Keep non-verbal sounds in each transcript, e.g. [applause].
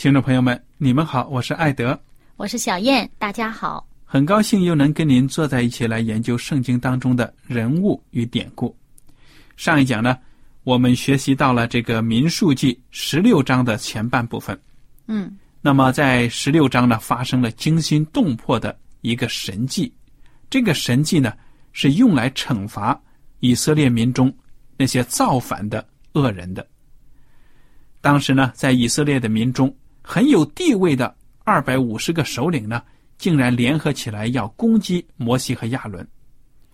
听众朋友们，你们好，我是艾德，我是小燕，大家好，很高兴又能跟您坐在一起来研究圣经当中的人物与典故。上一讲呢。我们学习到了这个《民数记》十六章的前半部分，嗯，那么在十六章呢，发生了惊心动魄的一个神迹。这个神迹呢，是用来惩罚以色列民中那些造反的恶人的。当时呢，在以色列的民中很有地位的二百五十个首领呢，竟然联合起来要攻击摩西和亚伦。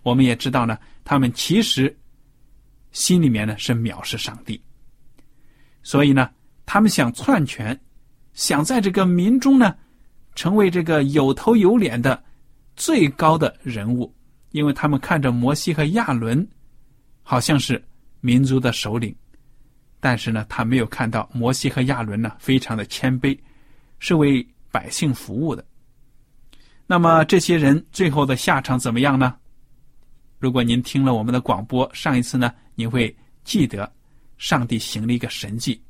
我们也知道呢，他们其实。心里面呢是藐视上帝，所以呢，他们想篡权，想在这个民中呢，成为这个有头有脸的最高的人物，因为他们看着摩西和亚伦，好像是民族的首领，但是呢，他没有看到摩西和亚伦呢，非常的谦卑，是为百姓服务的。那么这些人最后的下场怎么样呢？如果您听了我们的广播，上一次呢？你会记得，上帝行了一个神迹，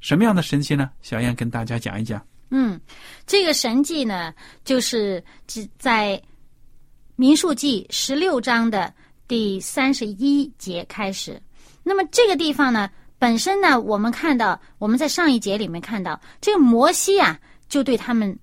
什么样的神迹呢？小燕跟大家讲一讲。嗯，这个神迹呢，就是只在民数记十六章的第三十一节开始。那么这个地方呢，本身呢，我们看到我们在上一节里面看到，这个摩西啊，就对他们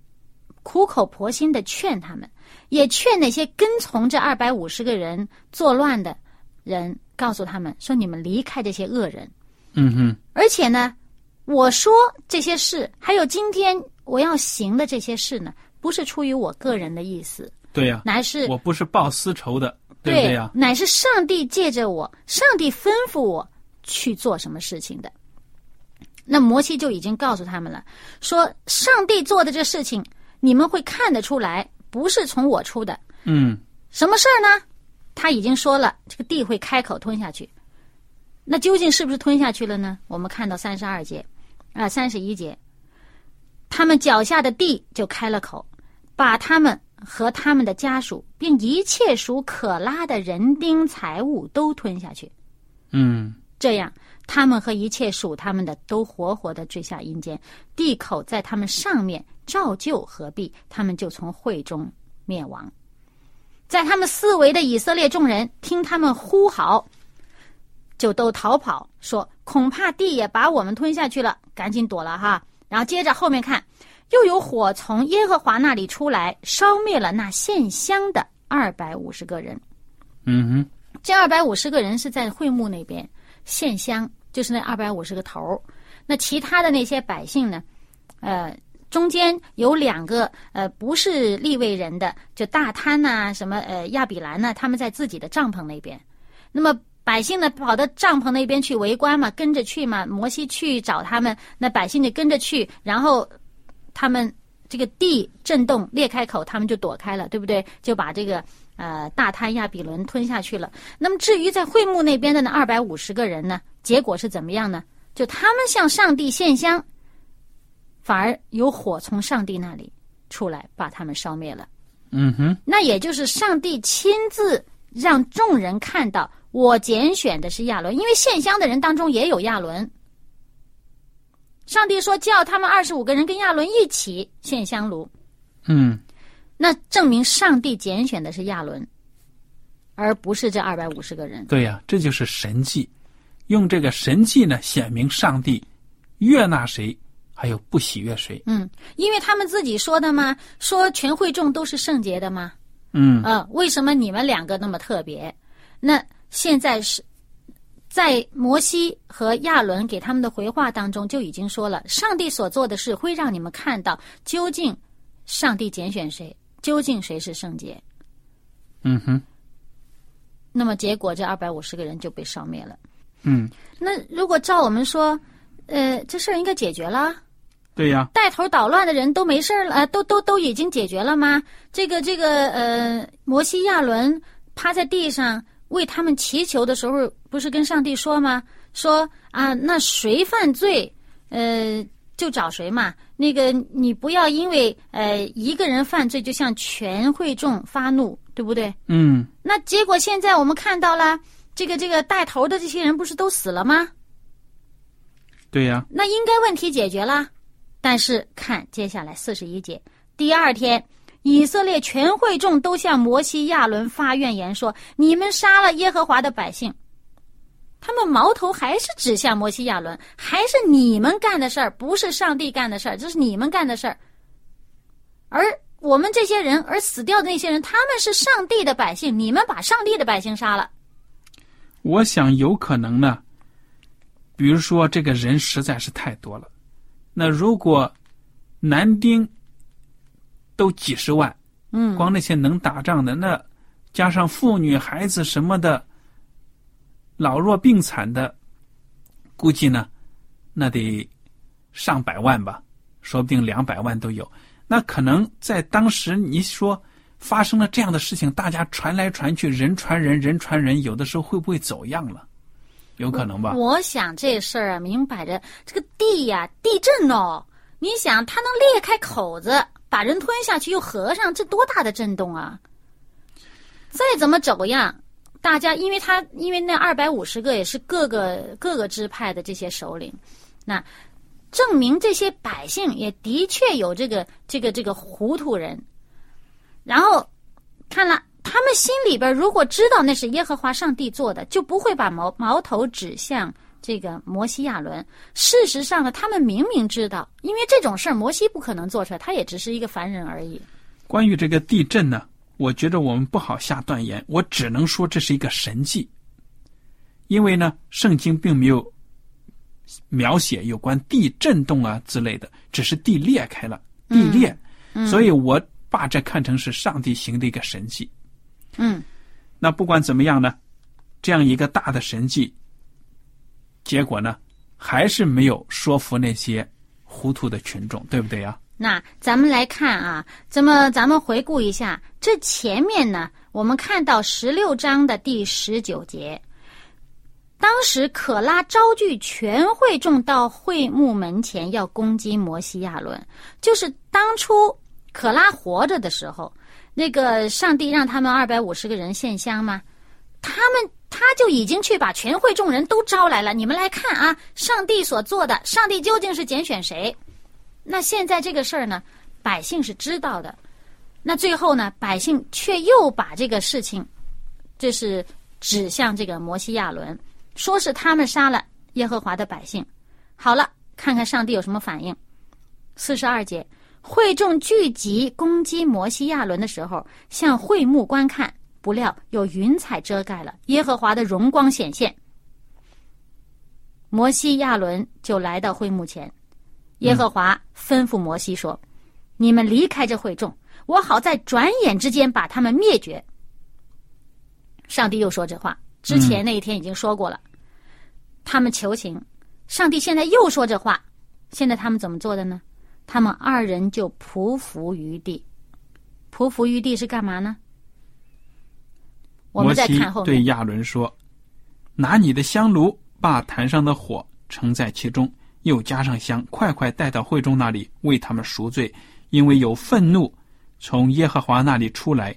苦口婆心的劝他们，也劝那些跟从这二百五十个人作乱的人。告诉他们说：“你们离开这些恶人。”嗯哼。而且呢，我说这些事，还有今天我要行的这些事呢，不是出于我个人的意思。对呀。乃是我不是报私仇的，对不对呀？乃是上帝借着我，上帝吩咐我去做什么事情的。那摩西就已经告诉他们了，说上帝做的这事情，你们会看得出来，不是从我出的。嗯。什么事儿呢？他已经说了，这个地会开口吞下去。那究竟是不是吞下去了呢？我们看到三十二节，啊，三十一节，他们脚下的地就开了口，把他们和他们的家属，并一切属可拉的人丁财物都吞下去。嗯，这样，他们和一切属他们的都活活的坠下阴间，地口在他们上面照旧合璧，他们就从会中灭亡。在他们四围的以色列众人听他们呼号，就都逃跑，说恐怕地也把我们吞下去了，赶紧躲了哈。然后接着后面看，又有火从耶和华那里出来，烧灭了那献香的二百五十个人。嗯哼，这二百五十个人是在会幕那边献香，就是那二百五十个头那其他的那些百姓呢？呃。中间有两个呃，不是立位人的，就大贪呐，什么呃亚比兰呢？他们在自己的帐篷那边。那么百姓呢，跑到帐篷那边去围观嘛，跟着去嘛。摩西去找他们，那百姓就跟着去。然后他们这个地震动裂开口，他们就躲开了，对不对？就把这个呃大滩亚比伦吞下去了。那么至于在会幕那边的那二百五十个人呢，结果是怎么样呢？就他们向上帝献香，反而有火从上帝那里出来，把他们烧灭了。嗯哼，那也就是上帝亲自让众人看到，我拣选的是亚伦，因为献香的人当中也有亚伦。上帝说叫他们二十五个人跟亚伦一起献香炉，嗯，那证明上帝拣选的是亚伦，而不是这二百五十个人。对呀，这就是神迹，用这个神迹呢，显明上帝悦纳谁，还有不喜悦谁。嗯，因为他们自己说的嘛，说全会众都是圣洁的嘛。嗯呃，为什么你们两个那么特别？那现在是在摩西和亚伦给他们的回话当中就已经说了，上帝所做的事会让你们看到究竟上帝拣选谁，究竟谁是圣洁。嗯哼，那么结果这二百五十个人就被烧灭了。嗯，那如果照我们说，呃，这事儿应该解决了。对呀，带头捣乱的人都没事儿了，呃，都都都已经解决了吗？这个这个呃，摩西亚伦趴在地上为他们祈求的时候，不是跟上帝说吗？说啊，那谁犯罪，呃，就找谁嘛。那个你不要因为呃一个人犯罪就向全会众发怒，对不对？嗯那结果现在我们看到了，这个这个带头的这些人不是都死了吗？对呀，那应该问题解决了。但是看接下来四十一节，第二天，以色列全会众都向摩西、亚伦发怨言说：“你们杀了耶和华的百姓。”他们矛头还是指向摩西、亚伦，还是你们干的事儿，不是上帝干的事儿，这是你们干的事儿。而我们这些人，而死掉的那些人，他们是上帝的百姓，你们把上帝的百姓杀了。我想有可能呢。比如说，这个人实在是太多了，那如果男丁都几十万，嗯，光那些能打仗的，那加上妇女、孩子什么的，老弱病残的，估计呢，那得上百万吧，说不定两百万都有。那可能在当时，你说发生了这样的事情，大家传来传去，人传人，人传人，有的时候会不会走样了？有可能吧？我想这事儿啊，明摆着这个地呀、地震哦，你想它能裂开口子把人吞下去又合上，这多大的震动啊！再怎么走样，大家因为他因为那二百五十个也是各个各个支派的这些首领，那证明这些百姓也的确有这个这个这个糊涂人，然后看了。他们心里边如果知道那是耶和华上帝做的，就不会把矛矛头指向这个摩西亚伦。事实上呢，他们明明知道，因为这种事儿摩西不可能做出来，他也只是一个凡人而已。关于这个地震呢，我觉得我们不好下断言，我只能说这是一个神迹，因为呢，圣经并没有描写有关地震动啊之类的，只是地裂开了，地裂，所以我把这看成是上帝行的一个神迹。嗯，那不管怎么样呢，这样一个大的神迹，结果呢，还是没有说服那些糊涂的群众，对不对呀？那咱们来看啊，怎么咱们回顾一下，这前面呢，我们看到十六章的第十九节，当时可拉招聚全会众到会幕门前，要攻击摩西亚伦，就是当初可拉活着的时候。那个上帝让他们二百五十个人献香吗？他们他就已经去把全会众人都招来了。你们来看啊，上帝所做的，上帝究竟是拣选谁？那现在这个事儿呢，百姓是知道的。那最后呢，百姓却又把这个事情，这是指向这个摩西亚伦，说是他们杀了耶和华的百姓。好了，看看上帝有什么反应。四十二节。会众聚集攻击摩西亚伦的时候，向会幕观看，不料有云彩遮盖了，耶和华的荣光显现。摩西亚伦就来到会幕前，耶和华吩咐摩西说：“你们离开这会众，我好在转眼之间把他们灭绝。”上帝又说这话，之前那一天已经说过了。他们求情，上帝现在又说这话，现在他们怎么做的呢？他们二人就匍匐于地，匍匐于地是干嘛呢？我们再看后面。对亚伦说：“拿你的香炉，把坛上的火盛在其中，又加上香，快快带到会众那里，为他们赎罪，因为有愤怒从耶和华那里出来，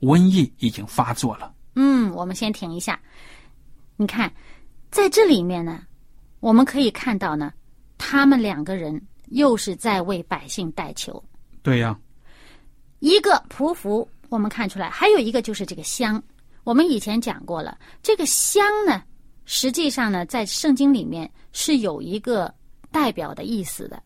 瘟疫已经发作了。嗯，我们先停一下。你看，在这里面呢，我们可以看到呢，他们两个人又是在为百姓代求。”对呀、一个匍匐，我们看出来，还有一个就是这个香。我们以前讲过了，这个香呢，实际上呢，在圣经里面是有一个代表的意思的，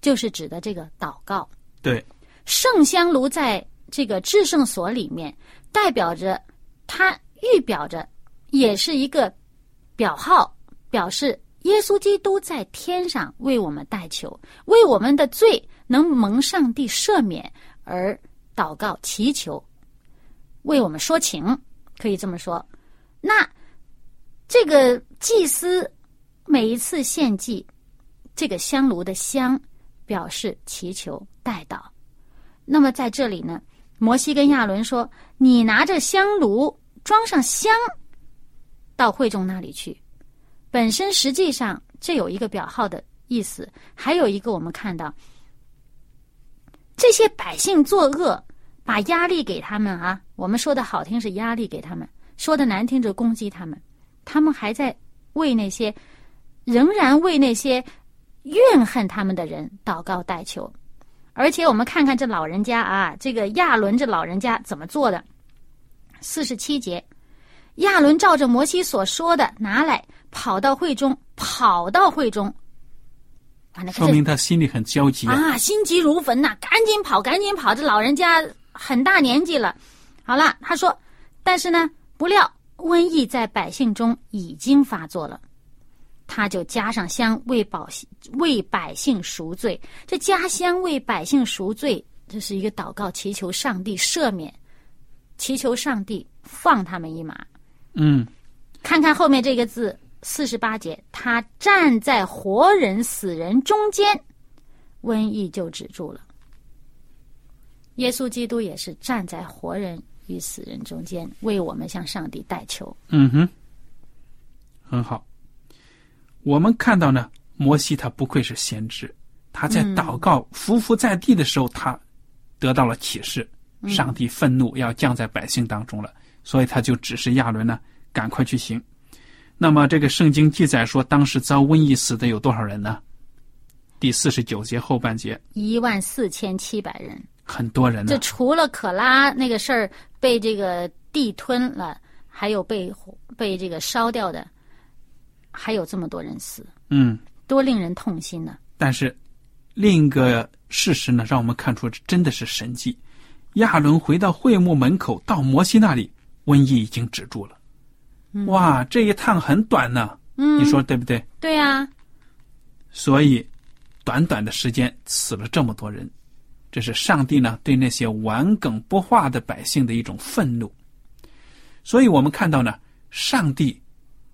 就是指的这个祷告。对，圣香炉在这个至圣所里面，代表着它预表着，也是一个表号，表示耶稣基督在天上为我们代求，为我们的罪能蒙上帝赦免而祷告祈求，为我们说情，可以这么说。那这个祭司每一次献祭，这个香炉的香表示祈求代祷。那么在这里呢，摩西跟亚伦说：“你拿着香炉装上香，到会众那里去。”本身实际上这有一个表号的意思，还有一个我们看到，这些百姓作恶，把压力给他们啊。我们说的好听是压力给他们，说的难听就攻击他们。他们还在为那些仍然为那些怨恨他们的人祷告代求。而且我们看看这老人家啊，这个亚伦这老人家怎么做的？四十七节，亚伦照着摩西所说的拿来，跑到会中，跑到会中，啊，那个说明他心里很焦急啊。啊，心急如焚呐、赶紧跑，赶紧跑！这老人家很大年纪了。好了，他说，但是呢，不料瘟疫在百姓中已经发作了，他就加上香为百为百姓赎罪。这加香为百姓赎罪，这是一个祷告，祈求上帝赦免，祈求上帝放他们一马。嗯，看看后面这个字，四十八节，他站在活人死人中间，瘟疫就止住了。耶稣基督也是站在活人与死人中间，为我们向上帝代求。嗯哼，很好。我们看到呢，摩西他不愧是先知，他在祷告、匍匐在地的时候，他得到了启示，上帝愤怒要降在百姓当中了，所以他就指示亚伦呢，赶快去行。那么这个圣经记载说，当时遭瘟疫死的有多少人呢？第四十九节后半节，一万四千七百人，很多人呢这。除了可拉那个事儿被这个地吞了，还有被被这个烧掉的，还有这么多人死，嗯，多令人痛心呢、但是另一个事实呢，让我们看出这真的是神迹。亚伦回到会幕门口，到摩西那里，瘟疫已经止住了。哇，这一趟很短呢，嗯，你说对不对？对呀、所以，短短的时间死了这么多人，这是上帝呢对那些顽梗不化的百姓的一种愤怒。所以我们看到呢，上帝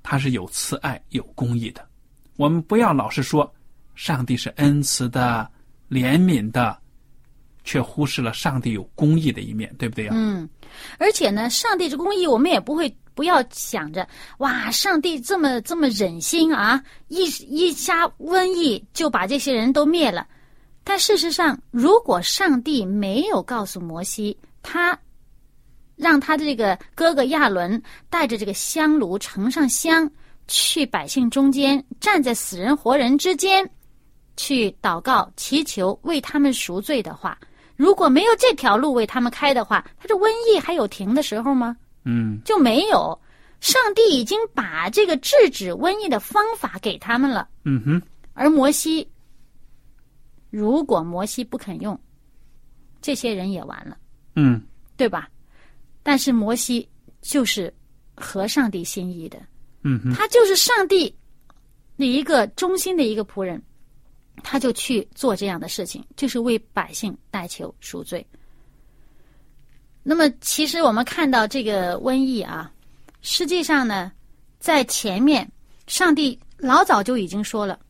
他是有慈爱、有公义的。我们不要老是说上帝是恩慈的、怜悯的，却忽视了上帝有公义的一面，对不对呀？嗯，而且呢，上帝这公义，我们也不会不要想着哇，上帝这么这么忍心啊，一一家瘟疫就把这些人都灭了。但事实上，如果上帝没有告诉摩西，他让他的这个哥哥亚伦带着这个香炉盛上香，去百姓中间，站在死人活人之间，去祷告祈求为他们赎罪的话，如果没有这条路为他们开的话，他这瘟疫还有停的时候吗？嗯，就没有。上帝已经把这个制止瘟疫的方法给他们了，嗯哼，而摩西，如果摩西不肯用，这些人也完了，嗯对吧？但是摩西就是合上帝心意的，嗯哼，他就是上帝的一个忠心的一个仆人，他就去做这样的事情，就是为百姓代求赎罪。那么，其实我们看到这个瘟疫啊，实际上呢，在前面上帝老早就已经说了，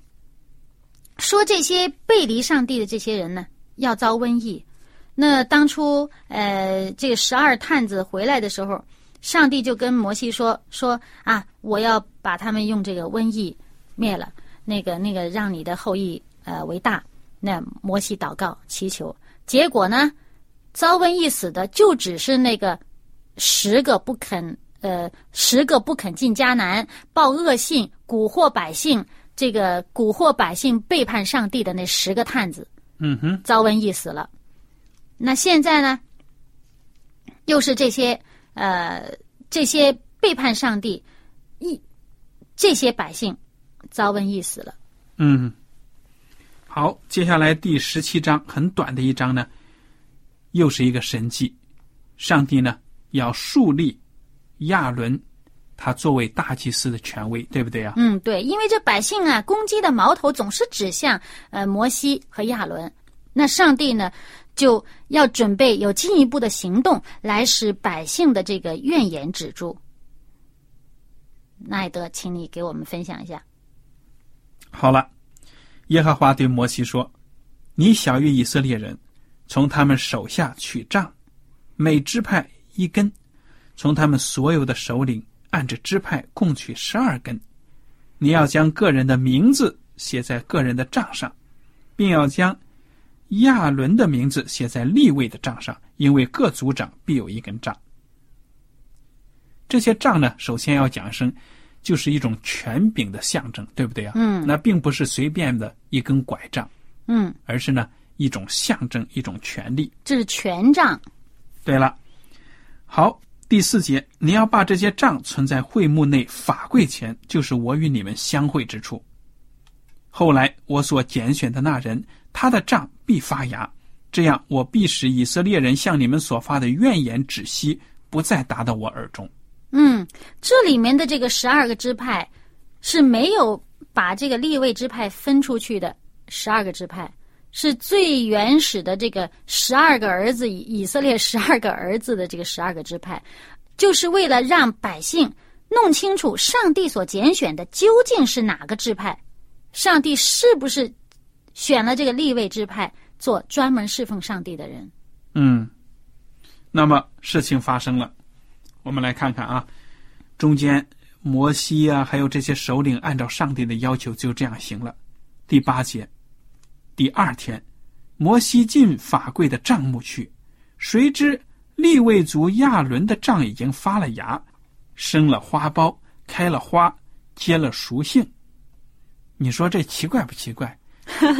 说这些背离上帝的这些人呢，要遭瘟疫。那当初呃，这个十二探子回来的时候，上帝就跟摩西说说啊，我要把他们用这个瘟疫灭了，那个那个让你的后裔呃为大。那摩西祷告祈求，结果呢，遭瘟疫死的就只是那个十个不肯呃十个不肯进迦南报恶信蛊惑百姓，这个蛊惑百姓背叛上帝的那十个探子。嗯哼，遭瘟疫死了。那现在呢，又是这些呃这些背叛上帝一这些百姓遭瘟疫死了。嗯，好，接下来第十七章很短的一章呢，又是一个神迹。上帝呢要树立亚伦他作为大祭司的权威，对不对啊？嗯，对，因为这百姓啊攻击的矛头总是指向呃摩西和亚伦，那上帝呢就要准备有进一步的行动来使百姓的这个怨言止住。奈德，请你给我们分享一下。好了，耶和华对摩西说：“你小谕以色列人，从他们手下取杖，每支派一根，从他们所有的首领按着支派共取十二根。你要将个人的名字写在个人的账上，并要将亚伦的名字写在立位的账上，因为各族长必有一根杖。这些杖呢，首先要讲声。”就是一种权柄的象征，对不对啊？嗯，那并不是随便的一根拐杖，嗯，而是呢一种象征，一种权利。这是权杖。对了，好，第四节，你要把这些杖存在会幕内法柜前，就是我与你们相会之处。后来我所拣选的那人，他的杖必发芽，这样我必使以色列人向你们所发的怨言止息，不再达到我耳中。嗯，这里面的这个十二个支派是没有把这个立位支派分出去的，十二个支派是最原始的这个十二个儿子以以色列十二个儿子的这个十二个支派，就是为了让百姓弄清楚上帝所拣选的究竟是哪个支派，上帝是不是选了这个立位支派做专门侍奉上帝的人？嗯，那么事情发生了。我们来看看啊，中间摩西啊，还有这些首领，按照上帝的要求就这样行了。第八节，第二天，摩西进法柜的帐幕去，谁知立位族亚伦的帐已经发了芽，生了花苞，开了花，结了熟杏。你说这奇怪不奇怪？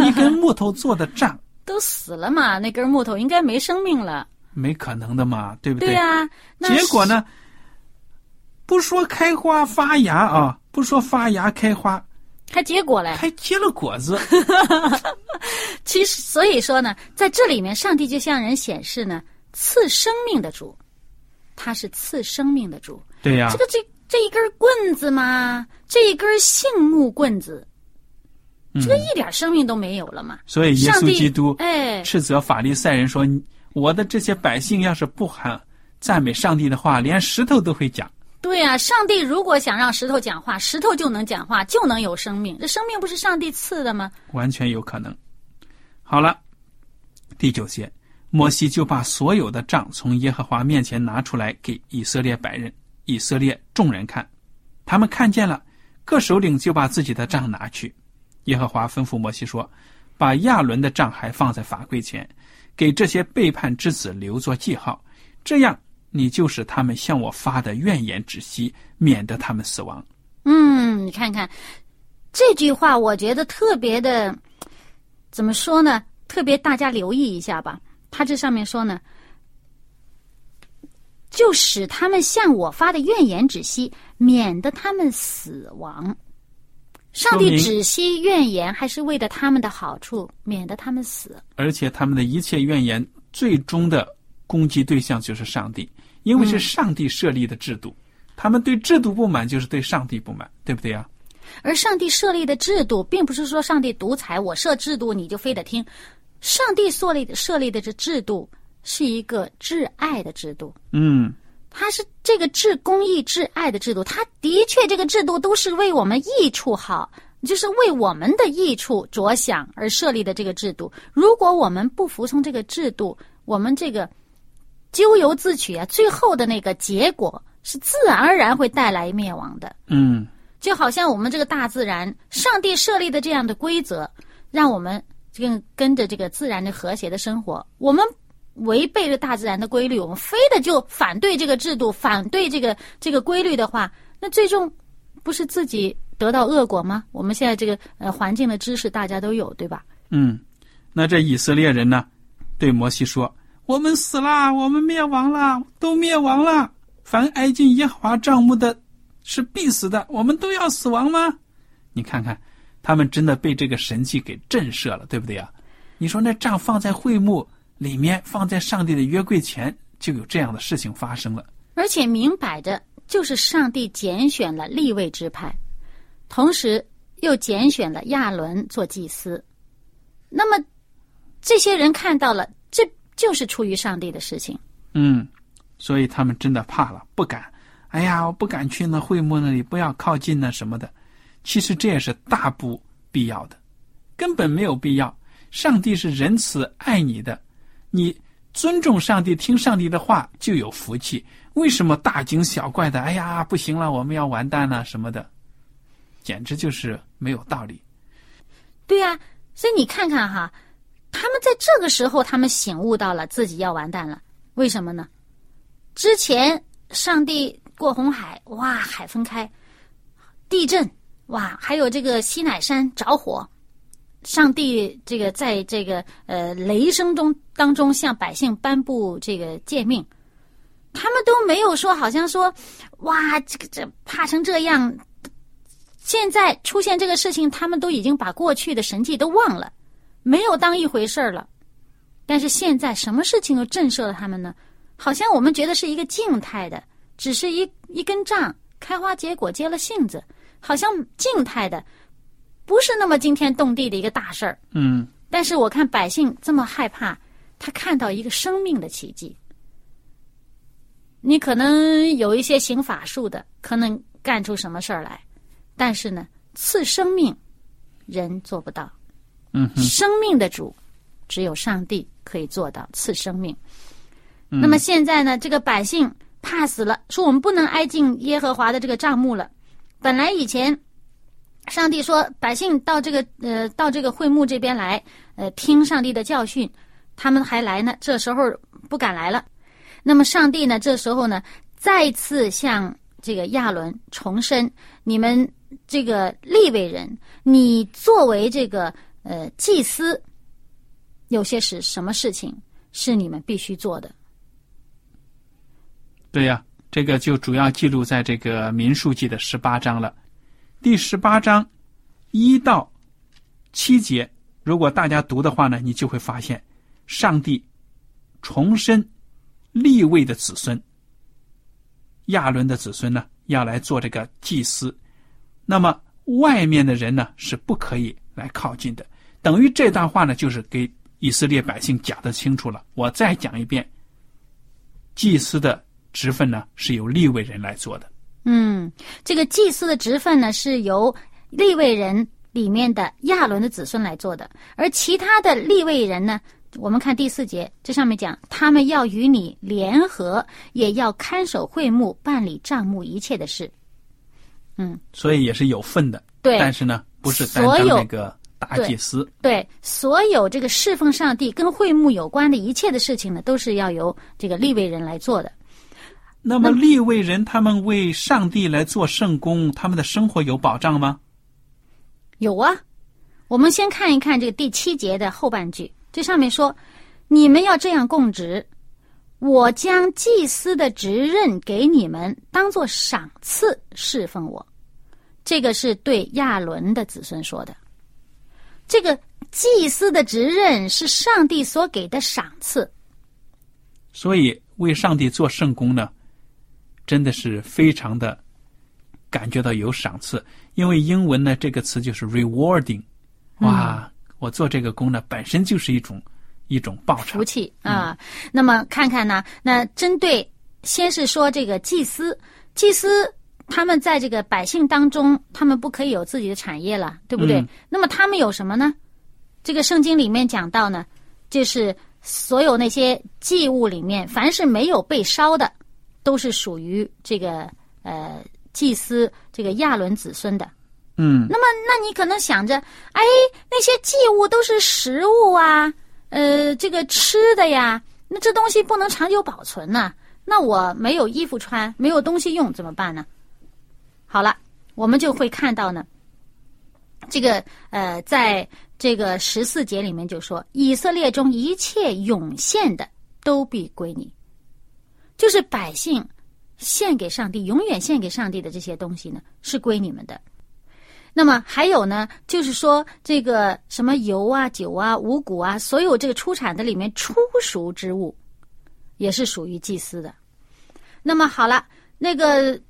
一根木头做的杖 [laughs] 都死了嘛？那根木头应该没生命了。没可能的嘛，对不对？对呀。结果呢？不说开花发芽啊，不说发芽开花，还结果嘞？还结了果子。[laughs] 其实，所以说呢，在这里面，上帝就向人显示呢，赐生命的主，他是赐生命的主。对呀。这个这这一根棍子嘛，这一根杏木棍子，这个一点生命都没有了嘛。所以，耶稣基督哎斥责法利赛人说。我的这些百姓要是不喊赞美上帝的话，连石头都会讲。对呀，上帝如果想让石头讲话，石头就能讲话，就能有生命。这生命不是上帝赐的吗？完全有可能。好了，第九节，摩西就把所有的杖从耶和华面前拿出来，给以色列百人、以色列众人看。他们看见了，各首领就把自己的杖拿去。耶和华吩咐摩西说：“把亚伦的杖还放在法柜前。”给这些背叛之子留作记号，这样你就使他们向我发的怨言止息，免得他们死亡。嗯，你看看这句话，我觉得特别的，怎么说呢？特别大家留意一下吧。他这上面说呢，就使他们向我发的怨言止息，免得他们死亡。上帝只息怨言，还是为了他们的好处，免得他们死。而且他们的一切怨言，最终的攻击对象就是上帝，因为是上帝设立的制度。他们对制度不满，就是对上帝不满，对不对呀？而上帝设立的制度，并不是说上帝独裁，我设制度你就非得听。上帝设立设立的这制度，是一个挚爱的制度。嗯。它是这个治公益、治爱的制度，它的确这个制度都是为我们益处好，就是为我们的益处着想而设立的这个制度。如果我们不服从这个制度，我们这个咎由自取啊，最后的那个结果是自然而然会带来灭亡的。嗯就好像我们这个大自然，上帝设立的这样的规则，让我们这个跟着这个自然的和谐的生活。我们违背了大自然的规律，我们非得就反对这个制度，反对这个这个规律的话，那最终不是自己得到恶果吗？我们现在这个呃环境的知识大家都有，对吧？嗯，那这以色列人呢，对摩西说：“我们死啦，我们灭亡啦，都灭亡了。凡挨近耶和华帐幕的，是必死的。我们都要死亡吗？”你看看，他们真的被这个神迹给震慑了，对不对啊？你说那帐放在会幕里面，放在上帝的约柜前，就有这样的事情发生了。而且明摆着就是上帝拣选了立位支派，同时又拣选了亚伦做祭司。那么这些人看到了，这就是出于上帝的事情。嗯，所以他们真的怕了，不敢。哎呀，我不敢去那会幕那里，不要靠近那什么的。其实这也是大不必要的，根本没有必要。上帝是仁慈爱你的，你尊重上帝，听上帝的话就有福气。为什么大惊小怪的？哎呀，不行了，我们要完蛋了什么的，简直就是没有道理。对呀、所以你看看哈，他们在这个时候，他们醒悟到了自己要完蛋了。为什么呢？之前上帝过红海，哇，海分开；地震，哇，还有这个西乃山着火。上帝这个在这个呃雷声中当中向百姓颁布这个诫命，他们都没有说，好像说，哇，这个这怕成这样，现在出现这个事情，他们都已经把过去的神迹都忘了，没有当一回事儿了。但是现在什么事情又震慑了他们呢？好像我们觉得是一个静态的，只是一一根杖开花结果结了杏子，好像静态的，不是那么惊天动地的一个大事儿。嗯但是我看百姓这么害怕，他看到一个生命的奇迹。你可能有一些行法术的，可能干出什么事儿来，但是呢，赐生命，人做不到。嗯生命的主，只有上帝可以做到赐生命。那么现在呢，这个百姓怕死了，说我们不能挨近耶和华的这个帐幕了。本来以前，上帝说百姓到这个呃到这个会幕这边来，呃听上帝的教训，他们还来呢，这时候不敢来了。那么上帝呢，这时候呢，再次向这个亚伦重申：你们这个立位人，你作为这个呃祭司，有些是什么事情是你们必须做的？对呀、这个就主要记录在这个民数记的十八章了。第十八章一到七节，如果大家读的话呢，你就会发现，上帝重申立位的子孙，亚伦的子孙呢，要来做这个祭司。那么外面的人呢，是不可以来靠近的。等于这段话呢，就是给以色列百姓讲的清楚了。我再讲一遍，祭司的职分呢是由立位人来做的。嗯，这个祭司的职分呢，是由立位人里面的亚伦的子孙来做的，而其他的立位人呢，我们看第四节，这上面讲，他们要与你联合，也要看守会幕，办理账目一切的事。嗯所以也是有份的。对但是呢，不是所有那个大祭司。对，所有这个侍奉上帝跟会幕有关的一切的事情呢，都是要由这个立位人来做的。那么立位人他们为上帝来做圣工，他们的生活有保障吗？有啊，我们先看一看这个第七节的后半句，这上面说：“你们要这样供职，我将祭司的职任给你们，当做赏赐侍奉我。”这个是对亚伦的子孙说的。这个祭司的职任是上帝所给的赏赐，所以为上帝做圣工呢，真的是非常的感觉到有赏赐。因为英文呢，这个词就是 rewarding，哇，我做这个工呢，本身就是一种一种报酬福。气啊。那么看看呢，那针对先是说这个祭司，祭司他们在这个百姓当中，他们不可以有自己的产业了，对不对？嗯那么他们有什么呢？这个圣经里面讲到呢，就是所有那些祭物里面，凡是没有被烧的，都是属于这个呃祭司这个亚伦子孙的。嗯那么，那你可能想着，哎，那些祭物都是食物啊，呃，这个吃的呀，那这东西不能长久保存呐、那我没有衣服穿，没有东西用，怎么办呢？好了，我们就会看到呢，这个呃，在这个十四节里面就说，以色列中一切涌现的都必归你，就是百姓献给上帝，永远献给上帝的这些东西呢，是归你们的。那么还有呢，就是说这个什么油啊、酒啊、五谷啊，所有这个出产的里面初熟之物，也是属于祭司的。那么好了，那个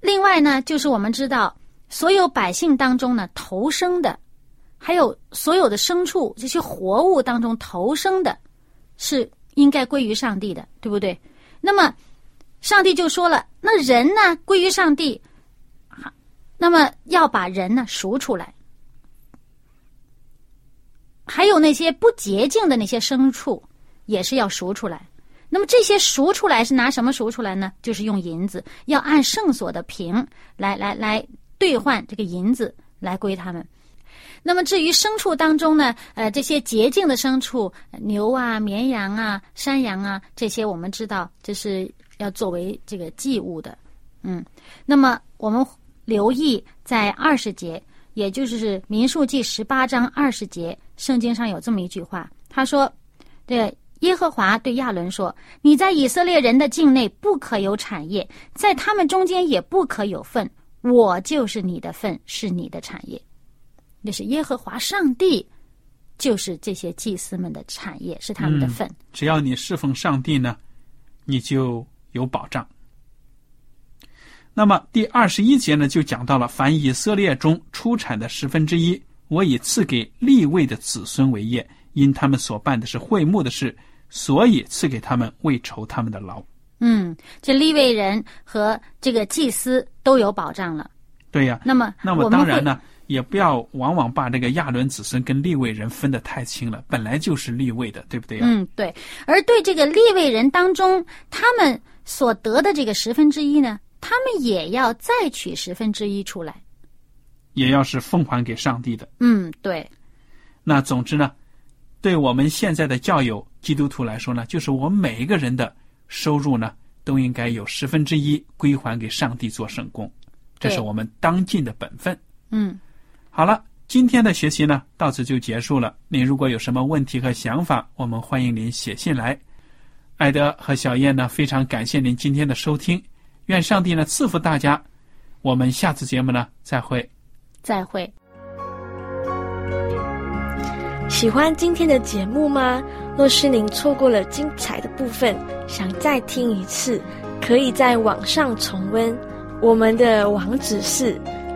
另外呢，就是我们知道，所有百姓当中呢，投生的，还有所有的牲畜这些活物当中投生的，是应该归于上帝的，对不对？那么上帝就说了，那人呢归于上帝，那么要把人呢赎出来，还有那些不洁净的那些牲畜，也是要赎出来。那么这些赎出来是拿什么赎出来呢？就是用银子，要按圣所的平来来来兑换这个银子来归他们。那么至于牲畜当中呢，呃，这些洁净的牲畜，牛啊、绵羊啊、山羊啊，这些我们知道这是要作为这个祭物的，嗯。那么我们留意在二十节，也就是民数记十八章二十节，圣经上有这么一句话，他说：“对耶和华对亚伦说，你在以色列人的境内不可有产业，在他们中间也不可有份，我就是你的份，是你的产业。”那是耶和华上帝，就是这些祭司们的产业，是他们的份。只要你侍奉上帝呢，你就有保障。那么第二十一节呢，就讲到了凡以色列中出产的十分之一，我已赐给立位的子孙为业，因他们所办的是会幕的事，所以赐给他们为酬他们的劳。嗯，这立位人和这个祭司都有保障了。对呀，那么那么当然呢，也不要往往把这个亚伦子孙跟立位人分得太清了，本来就是立位的，对不对呀？嗯，对。而对这个立位人当中，他们所得的这个十分之一呢，他们也要再取十分之一出来。也要是奉还给上帝的。嗯，对，那总之呢，对我们现在的教友基督徒来说呢，就是我们每一个人的收入呢，都应该有十分之一归还给上帝做圣功，这是我们当尽的本分。嗯，好了，今天的学习呢，到此就结束了。您如果有什么问题和想法，我们欢迎您写信来。艾德和小燕呢，非常感谢您今天的收听，愿上帝呢赐福大家。我们下次节目呢再会。再会。喜欢今天的节目吗？若是您错过了精彩的部分，想再听一次，可以在网上重温。我们的网址是